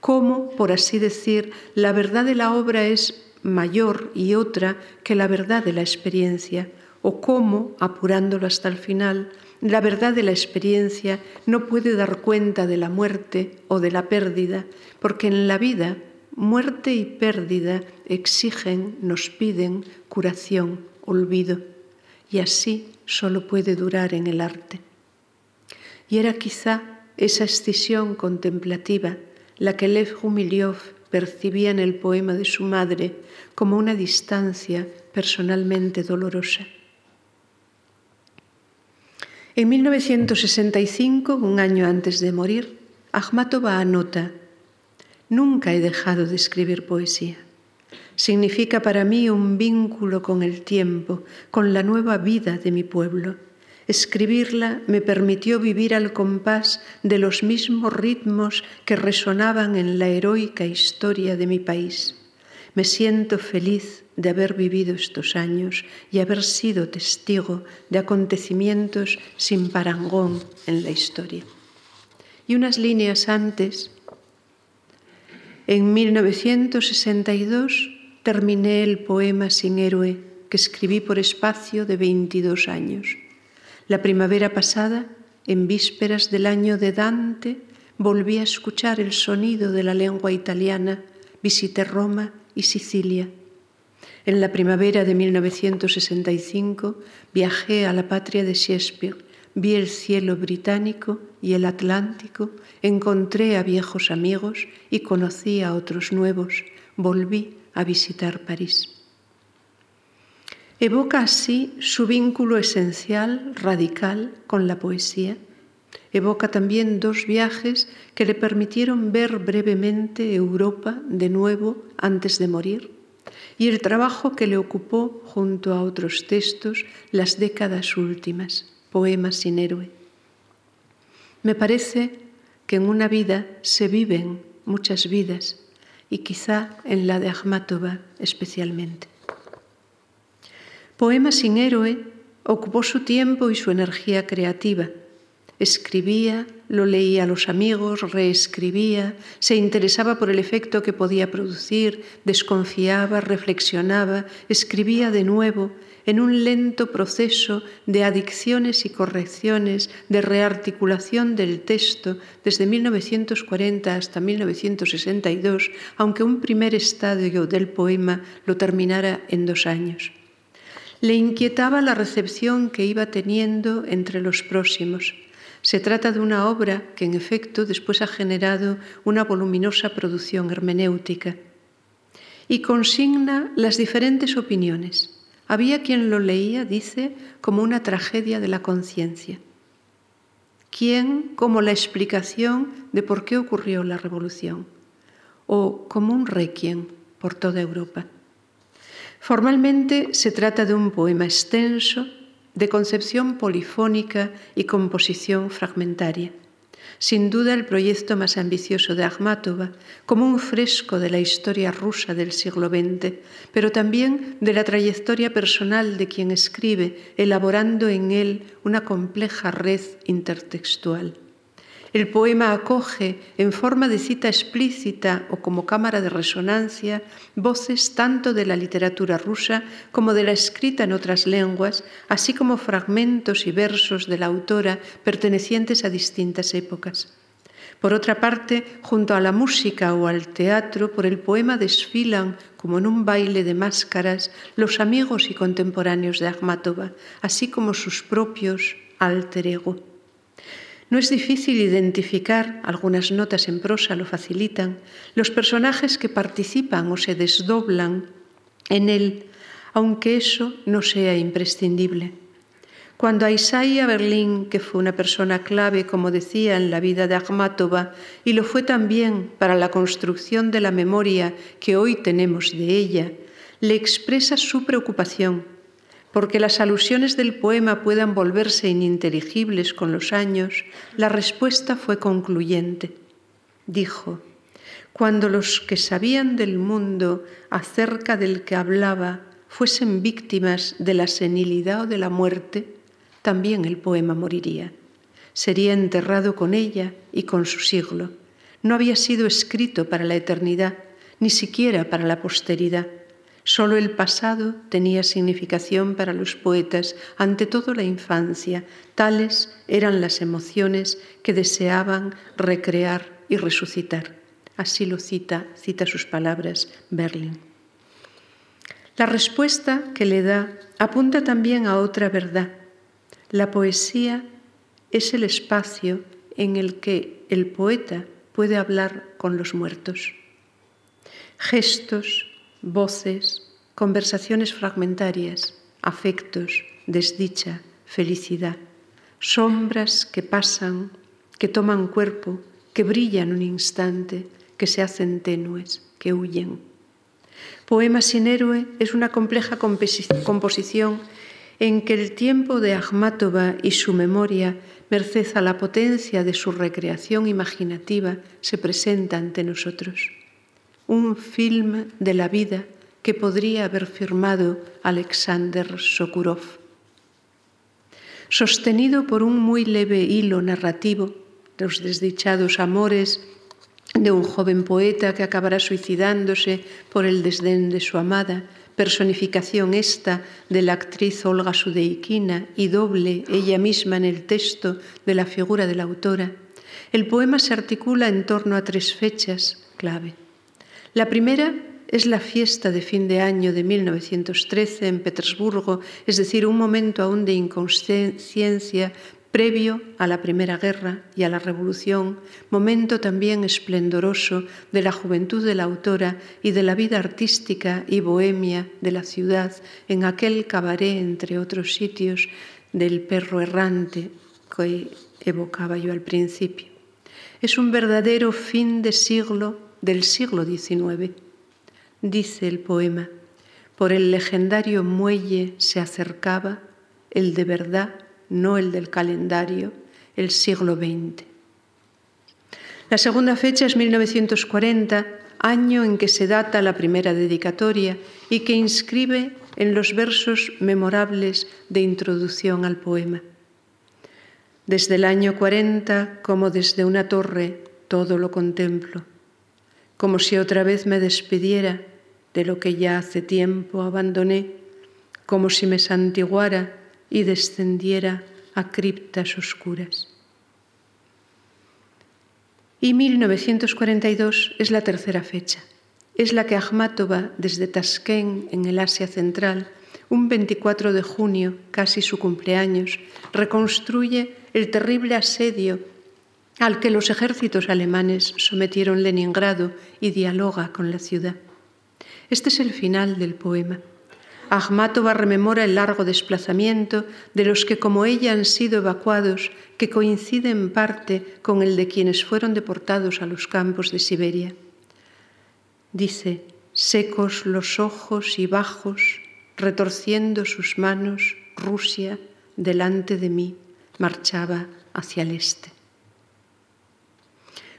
Cómo, por así decir, la verdad de la obra es mayor y otra que la verdad de la experiencia, o cómo, apurándolo hasta el final, la verdad de la experiencia no puede dar cuenta de la muerte o de la pérdida, porque en la vida muerte y pérdida exigen, nos piden curación, olvido, y así solo puede durar en el arte. Y era quizá esa escisión contemplativa la que Lev Gumilyov percibía en el poema de su madre como una distancia personalmente dolorosa. En 1965, un año antes de morir, Akhmatova anota, Nunca he dejado de escribir poesía. Significa para mí un vínculo con el tiempo, con la nueva vida de mi pueblo. Escribirla me permitió vivir al compás de los mismos ritmos que resonaban en la heroica historia de mi país. Me siento feliz de haber vivido estos años y haber sido testigo de acontecimientos sin parangón en la historia. Y unas líneas antes, en 1962 terminé el poema Sin héroe que escribí por espacio de 22 años. La primavera pasada, en vísperas del año de Dante, volví a escuchar el sonido de la lengua italiana, visité Roma y Sicilia. En la primavera de 1965 viajé a la patria de Shakespeare, vi el cielo británico y el Atlántico, encontré a viejos amigos y conocí a otros nuevos, volví a visitar París. Evoca así su vínculo esencial, radical, con la poesía. Evoca también dos viajes que le permitieron ver brevemente Europa de nuevo antes de morir y el trabajo que le ocupó junto a otros textos las décadas últimas, poemas sin héroe. Me parece que en una vida se viven muchas vidas y quizá en la de Akhmatova especialmente. Poema sin héroe ocupó su tiempo y su energía creativa Escribía, lo leía a los amigos, reescribía, se interesaba por el efecto que podía producir, desconfiaba, reflexionaba, escribía de nuevo en un lento proceso de adicciones y correcciones, de rearticulación del texto desde 1940 hasta 1962, aunque un primer estadio del poema lo terminara en dos años. Le inquietaba la recepción que iba teniendo entre los próximos se trata de una obra que en efecto después ha generado una voluminosa producción hermenéutica y consigna las diferentes opiniones. Había quien lo leía, dice, como una tragedia de la conciencia. Quien como la explicación de por qué ocurrió la revolución, o como un requiem por toda Europa. Formalmente se trata de un poema extenso, de concepción polifónica y composición fragmentaria. Sin duda el proyecto más ambicioso de Akhmatova, como un fresco de la historia rusa del siglo XX, pero también de la trayectoria personal de quien escribe, elaborando en él una compleja red intertextual. El poema acoge, en forma de cita explícita o como cámara de resonancia, voces tanto de la literatura rusa como de la escrita en otras lenguas, así como fragmentos y versos de la autora pertenecientes a distintas épocas. Por otra parte, junto a la música o al teatro, por el poema desfilan, como en un baile de máscaras, los amigos y contemporáneos de Akhmatova, así como sus propios alter ego. No es difícil identificar, algunas notas en prosa lo facilitan, los personajes que participan o se desdoblan en él, aunque eso no sea imprescindible. Cuando a Isaiah Berlin, que fue una persona clave, como decía, en la vida de Akhmatova, y lo fue también para la construcción de la memoria que hoy tenemos de ella, le expresa su preocupación porque las alusiones del poema puedan volverse ininteligibles con los años, la respuesta fue concluyente. Dijo, cuando los que sabían del mundo acerca del que hablaba fuesen víctimas de la senilidad o de la muerte, también el poema moriría. Sería enterrado con ella y con su siglo. No había sido escrito para la eternidad, ni siquiera para la posteridad. Solo el pasado tenía significación para los poetas, ante todo la infancia. Tales eran las emociones que deseaban recrear y resucitar. Así lo cita, cita sus palabras Berlin. La respuesta que le da apunta también a otra verdad. La poesía es el espacio en el que el poeta puede hablar con los muertos. Gestos, voces, conversaciones fragmentarias, afectos, desdicha, felicidad, sombras que pasan, que toman cuerpo, que brillan un instante, que se hacen tenues, que huyen. Poema sin héroe es una compleja composición en que el tiempo de Akhmatova y su memoria, merced a la potencia de su recreación imaginativa, se presenta ante nosotros. Un film de la vida que podría haber firmado Alexander Sokurov. Sostenido por un muy leve hilo narrativo, los desdichados amores de un joven poeta que acabará suicidándose por el desdén de su amada, personificación esta de la actriz Olga Sudeikina y doble ella misma en el texto de la figura de la autora, el poema se articula en torno a tres fechas clave. La primera es la fiesta de fin de año de 1913 en Petersburgo, es decir, un momento aún de inconsciencia previo a la Primera Guerra y a la Revolución, momento también esplendoroso de la juventud de la autora y de la vida artística y bohemia de la ciudad en aquel cabaret, entre otros sitios, del perro errante que evocaba yo al principio. Es un verdadero fin de siglo del siglo XIX. Dice el poema, por el legendario muelle se acercaba el de verdad no el del calendario, el siglo XX. La segunda fecha es 1940, año en que se data la primera dedicatoria y que inscribe en los versos memorables de introducción al poema. Desde el año 40, como desde una torre, todo lo contemplo, como si otra vez me despidiera de lo que ya hace tiempo abandoné, como si me santiguara y descendiera a criptas oscuras. Y 1942 es la tercera fecha. Es la que Akhmatova, desde Tashkent, en el Asia Central, un 24 de junio, casi su cumpleaños, reconstruye el terrible asedio al que los ejércitos alemanes sometieron Leningrado y dialoga con la ciudad. Este es el final del poema. Akhmatova rememora el largo desplazamiento de los que como ella han sido evacuados, que coincide en parte con el de quienes fueron deportados a los campos de Siberia. Dice, secos los ojos y bajos, retorciendo sus manos, Rusia, delante de mí, marchaba hacia el este.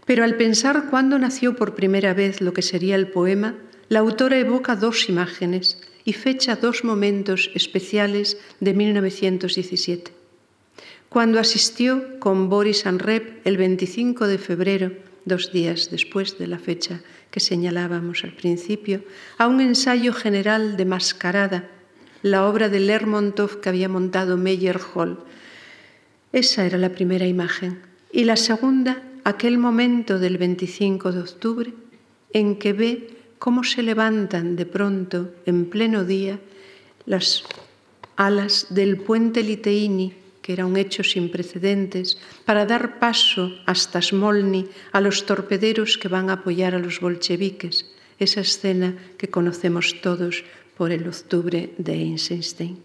Pero al pensar cuándo nació por primera vez lo que sería el poema, la autora evoca dos imágenes y fecha dos momentos especiales de 1917. Cuando asistió con Boris Anrep el 25 de febrero, dos días después de la fecha que señalábamos al principio, a un ensayo general de Mascarada, la obra de Lermontov que había montado Meyer Hall. Esa era la primera imagen. Y la segunda, aquel momento del 25 de octubre, en que ve cómo se levantan de pronto, en pleno día, las alas del puente Liteini, que era un hecho sin precedentes, para dar paso hasta Smolny a los torpederos que van a apoyar a los bolcheviques, esa escena que conocemos todos por el octubre de Eisenstein.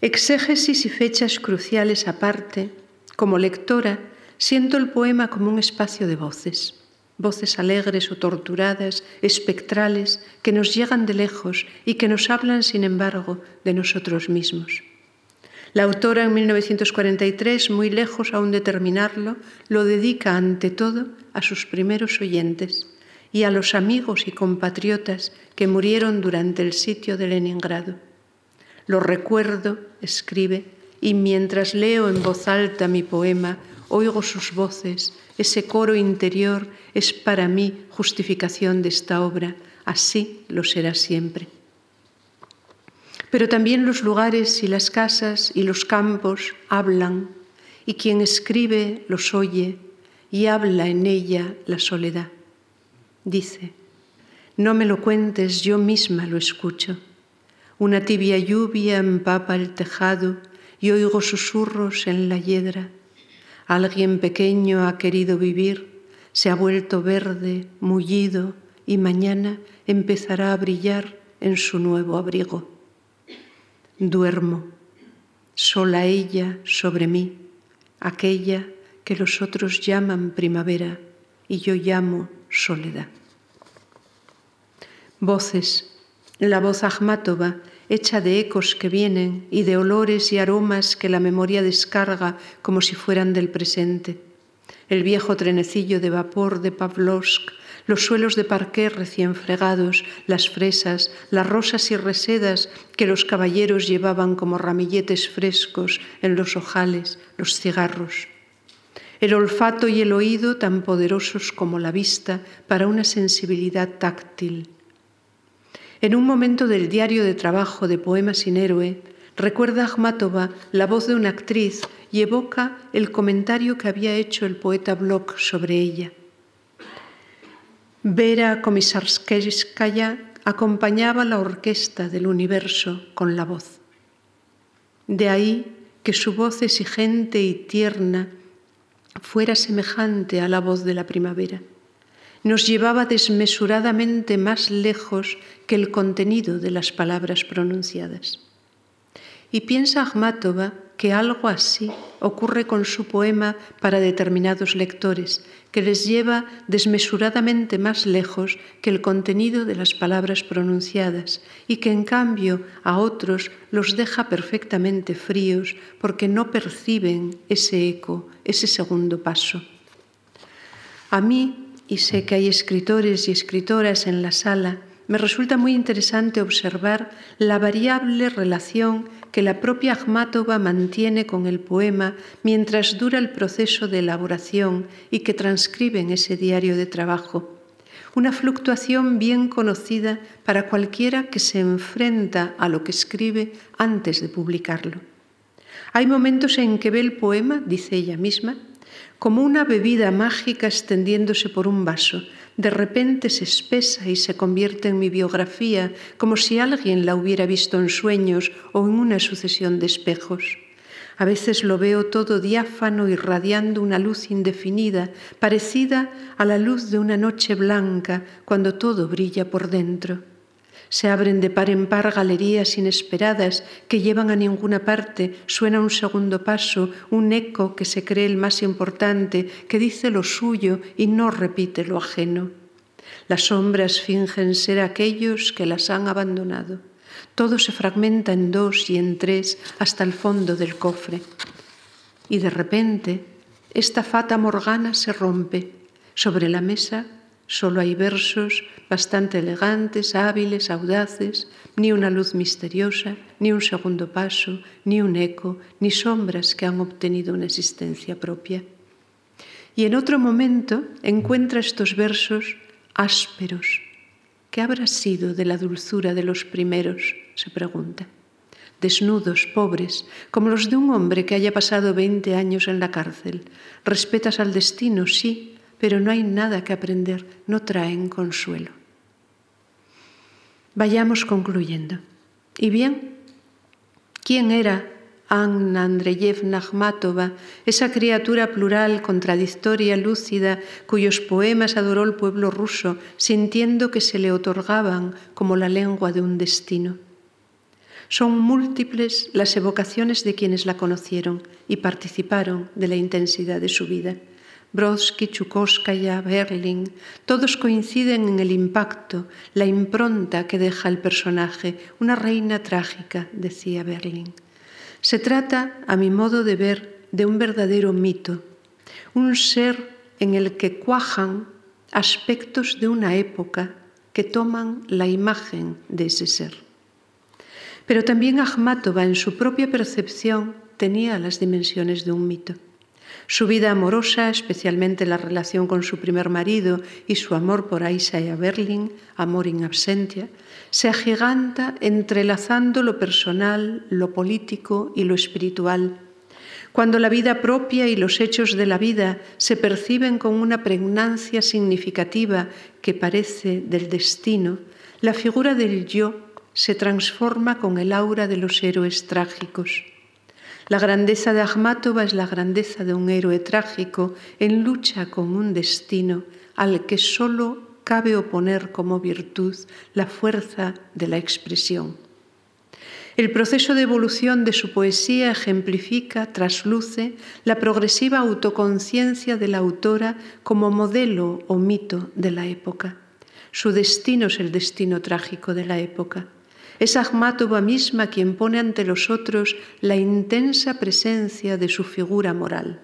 Exégesis y fechas cruciales aparte, como lectora, siento el poema como un espacio de voces voces alegres o torturadas, espectrales, que nos llegan de lejos y que nos hablan, sin embargo, de nosotros mismos. La autora en 1943, muy lejos aún de terminarlo, lo dedica ante todo a sus primeros oyentes y a los amigos y compatriotas que murieron durante el sitio de Leningrado. Lo recuerdo, escribe, y mientras leo en voz alta mi poema, oigo sus voces, ese coro interior es para mí justificación de esta obra, así lo será siempre. Pero también los lugares y las casas y los campos hablan, y quien escribe los oye y habla en ella la soledad. Dice, no me lo cuentes, yo misma lo escucho. Una tibia lluvia empapa el tejado y oigo susurros en la hiedra. Alguien pequeño ha querido vivir, se ha vuelto verde, mullido y mañana empezará a brillar en su nuevo abrigo. Duermo, sola ella sobre mí, aquella que los otros llaman primavera y yo llamo soledad. Voces, la voz Ahmatova, hecha de ecos que vienen y de olores y aromas que la memoria descarga como si fueran del presente. El viejo trenecillo de vapor de Pavlovsk los suelos de parqué recién fregados, las fresas, las rosas y resedas que los caballeros llevaban como ramilletes frescos en los ojales, los cigarros. El olfato y el oído tan poderosos como la vista para una sensibilidad táctil. En un momento del diario de trabajo de Poemas sin Héroe, recuerda Akhmatova la voz de una actriz y evoca el comentario que había hecho el poeta Bloch sobre ella. Vera Komisarskaya acompañaba la orquesta del universo con la voz. De ahí que su voz exigente y tierna fuera semejante a la voz de la primavera. Nos llevaba desmesuradamente más lejos que el contenido de las palabras pronunciadas. Y piensa Akhmatova que algo así ocurre con su poema para determinados lectores, que les lleva desmesuradamente más lejos que el contenido de las palabras pronunciadas y que en cambio a otros los deja perfectamente fríos porque no perciben ese eco, ese segundo paso. A mí, y sé que hay escritores y escritoras en la sala, me resulta muy interesante observar la variable relación que la propia Akhmatova mantiene con el poema mientras dura el proceso de elaboración y que transcribe en ese diario de trabajo. Una fluctuación bien conocida para cualquiera que se enfrenta a lo que escribe antes de publicarlo. Hay momentos en que ve el poema, dice ella misma, como una bebida mágica extendiéndose por un vaso, de repente se espesa y se convierte en mi biografía, como si alguien la hubiera visto en sueños o en una sucesión de espejos. A veces lo veo todo diáfano irradiando una luz indefinida, parecida a la luz de una noche blanca cuando todo brilla por dentro. Se abren de par en par galerías inesperadas que llevan a ninguna parte, suena un segundo paso, un eco que se cree el más importante, que dice lo suyo y no repite lo ajeno. Las sombras fingen ser aquellos que las han abandonado. Todo se fragmenta en dos y en tres hasta el fondo del cofre. Y de repente, esta fata morgana se rompe. Sobre la mesa Solo hay versos bastante elegantes, hábiles, audaces, ni una luz misteriosa, ni un segundo paso, ni un eco, ni sombras que han obtenido una existencia propia. Y en otro momento encuentra estos versos ásperos. ¿Qué habrá sido de la dulzura de los primeros? se pregunta. Desnudos, pobres, como los de un hombre que haya pasado veinte años en la cárcel. Respetas al destino, sí, pero no hay nada que aprender, no traen consuelo. Vayamos concluyendo. ¿Y bien? ¿Quién era Anna Andreyevna Akhmatova, esa criatura plural, contradictoria, lúcida, cuyos poemas adoró el pueblo ruso, sintiendo que se le otorgaban como la lengua de un destino? Son múltiples las evocaciones de quienes la conocieron y participaron de la intensidad de su vida. Brodsky, Chukovskaya, Berling, todos coinciden en el impacto, la impronta que deja el personaje, una reina trágica, decía Berling. Se trata, a mi modo de ver, de un verdadero mito, un ser en el que cuajan aspectos de una época que toman la imagen de ese ser. Pero también Akhmatova en su propia percepción tenía las dimensiones de un mito. Su vida amorosa, especialmente la relación con su primer marido y su amor por Aisha Berlin, amor in absentia, se agiganta entrelazando lo personal, lo político y lo espiritual. Cuando la vida propia y los hechos de la vida se perciben con una pregnancia significativa que parece del destino, la figura del yo se transforma con el aura de los héroes trágicos. La grandeza de Akhmatova es la grandeza de un héroe trágico en lucha con un destino al que solo cabe oponer como virtud la fuerza de la expresión. El proceso de evolución de su poesía ejemplifica, trasluce la progresiva autoconciencia de la autora como modelo o mito de la época. Su destino es el destino trágico de la época. Es Akhmatova misma quien pone ante los otros la intensa presencia de su figura moral.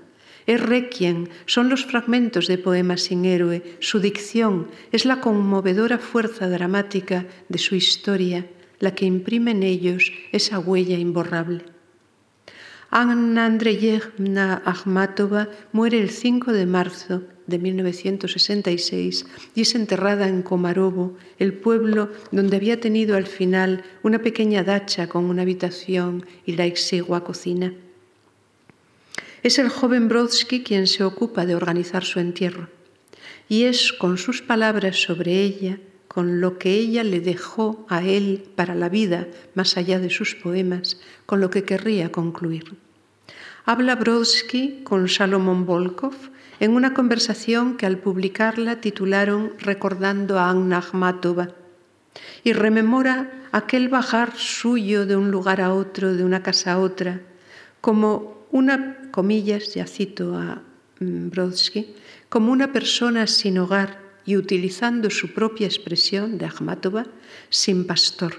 Es Requiem, son los fragmentos de poemas sin héroe, su dicción es la conmovedora fuerza dramática de su historia, la que imprime en ellos esa huella imborrable. Anna Andreyevna Akhmatova muere el 5 de marzo de 1966 y es enterrada en Komarovo, el pueblo donde había tenido al final una pequeña dacha con una habitación y la exigua cocina. Es el joven Brodsky quien se ocupa de organizar su entierro y es con sus palabras sobre ella, con lo que ella le dejó a él para la vida, más allá de sus poemas, con lo que querría concluir. Habla Brodsky con Salomon Volkov en una conversación que al publicarla titularon Recordando a Anna Akhmatova y rememora aquel bajar suyo de un lugar a otro, de una casa a otra, como una, comillas, ya cito a mm, Brodsky, como una persona sin hogar y utilizando su propia expresión de Akhmatova, sin pastor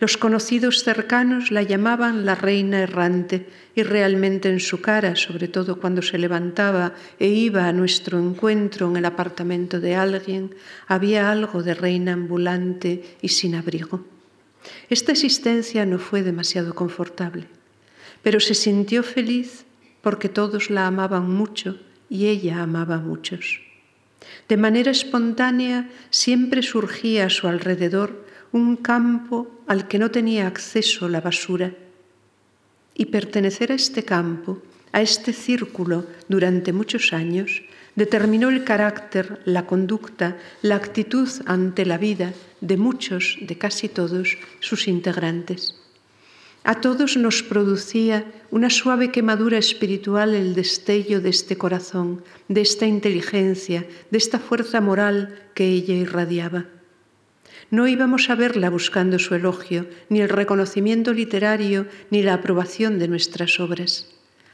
los conocidos cercanos la llamaban la reina errante y realmente en su cara, sobre todo cuando se levantaba e iba a nuestro encuentro en el apartamento de alguien, había algo de reina ambulante y sin abrigo. Esta existencia no fue demasiado confortable, pero se sintió feliz porque todos la amaban mucho y ella amaba a muchos. De manera espontánea siempre surgía a su alrededor un campo al que no tenía acceso la basura. Y pertenecer a este campo, a este círculo durante muchos años, determinó el carácter, la conducta, la actitud ante la vida de muchos, de casi todos, sus integrantes. A todos nos producía una suave quemadura espiritual el destello de este corazón, de esta inteligencia, de esta fuerza moral que ella irradiaba. No íbamos a verla buscando su elogio, ni el reconocimiento literario, ni la aprobación de nuestras obras,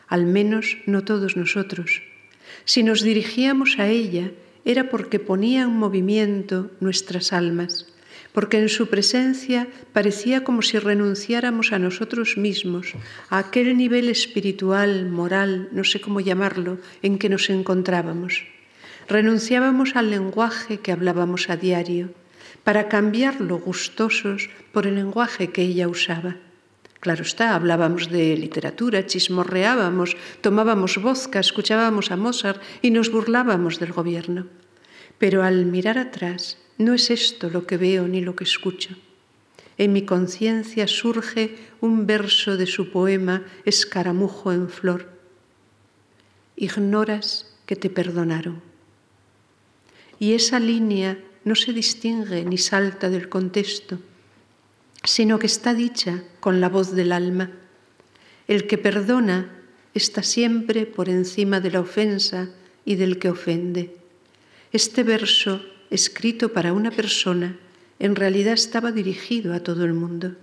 al menos no todos nosotros. Si nos dirigíamos a ella era porque ponía en movimiento nuestras almas, porque en su presencia parecía como si renunciáramos a nosotros mismos, a aquel nivel espiritual, moral, no sé cómo llamarlo, en que nos encontrábamos. Renunciábamos al lenguaje que hablábamos a diario, para cambiarlo gustosos por el lenguaje que ella usaba. Claro está, hablábamos de literatura, chismorreábamos, tomábamos vodka, escuchábamos a Mozart y nos burlábamos del gobierno. Pero al mirar atrás, no es esto lo que veo ni lo que escucho. En mi conciencia surge un verso de su poema Escaramujo en flor. Ignoras que te perdonaron. Y esa línea no se distingue ni salta del contexto, sino que está dicha con la voz del alma. El que perdona está siempre por encima de la ofensa y del que ofende. Este verso, escrito para una persona, en realidad estaba dirigido a todo el mundo.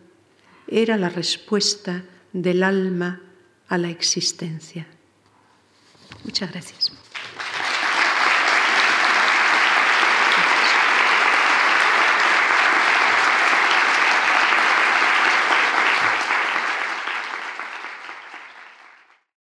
Era la respuesta del alma a la existencia. Muchas gracias.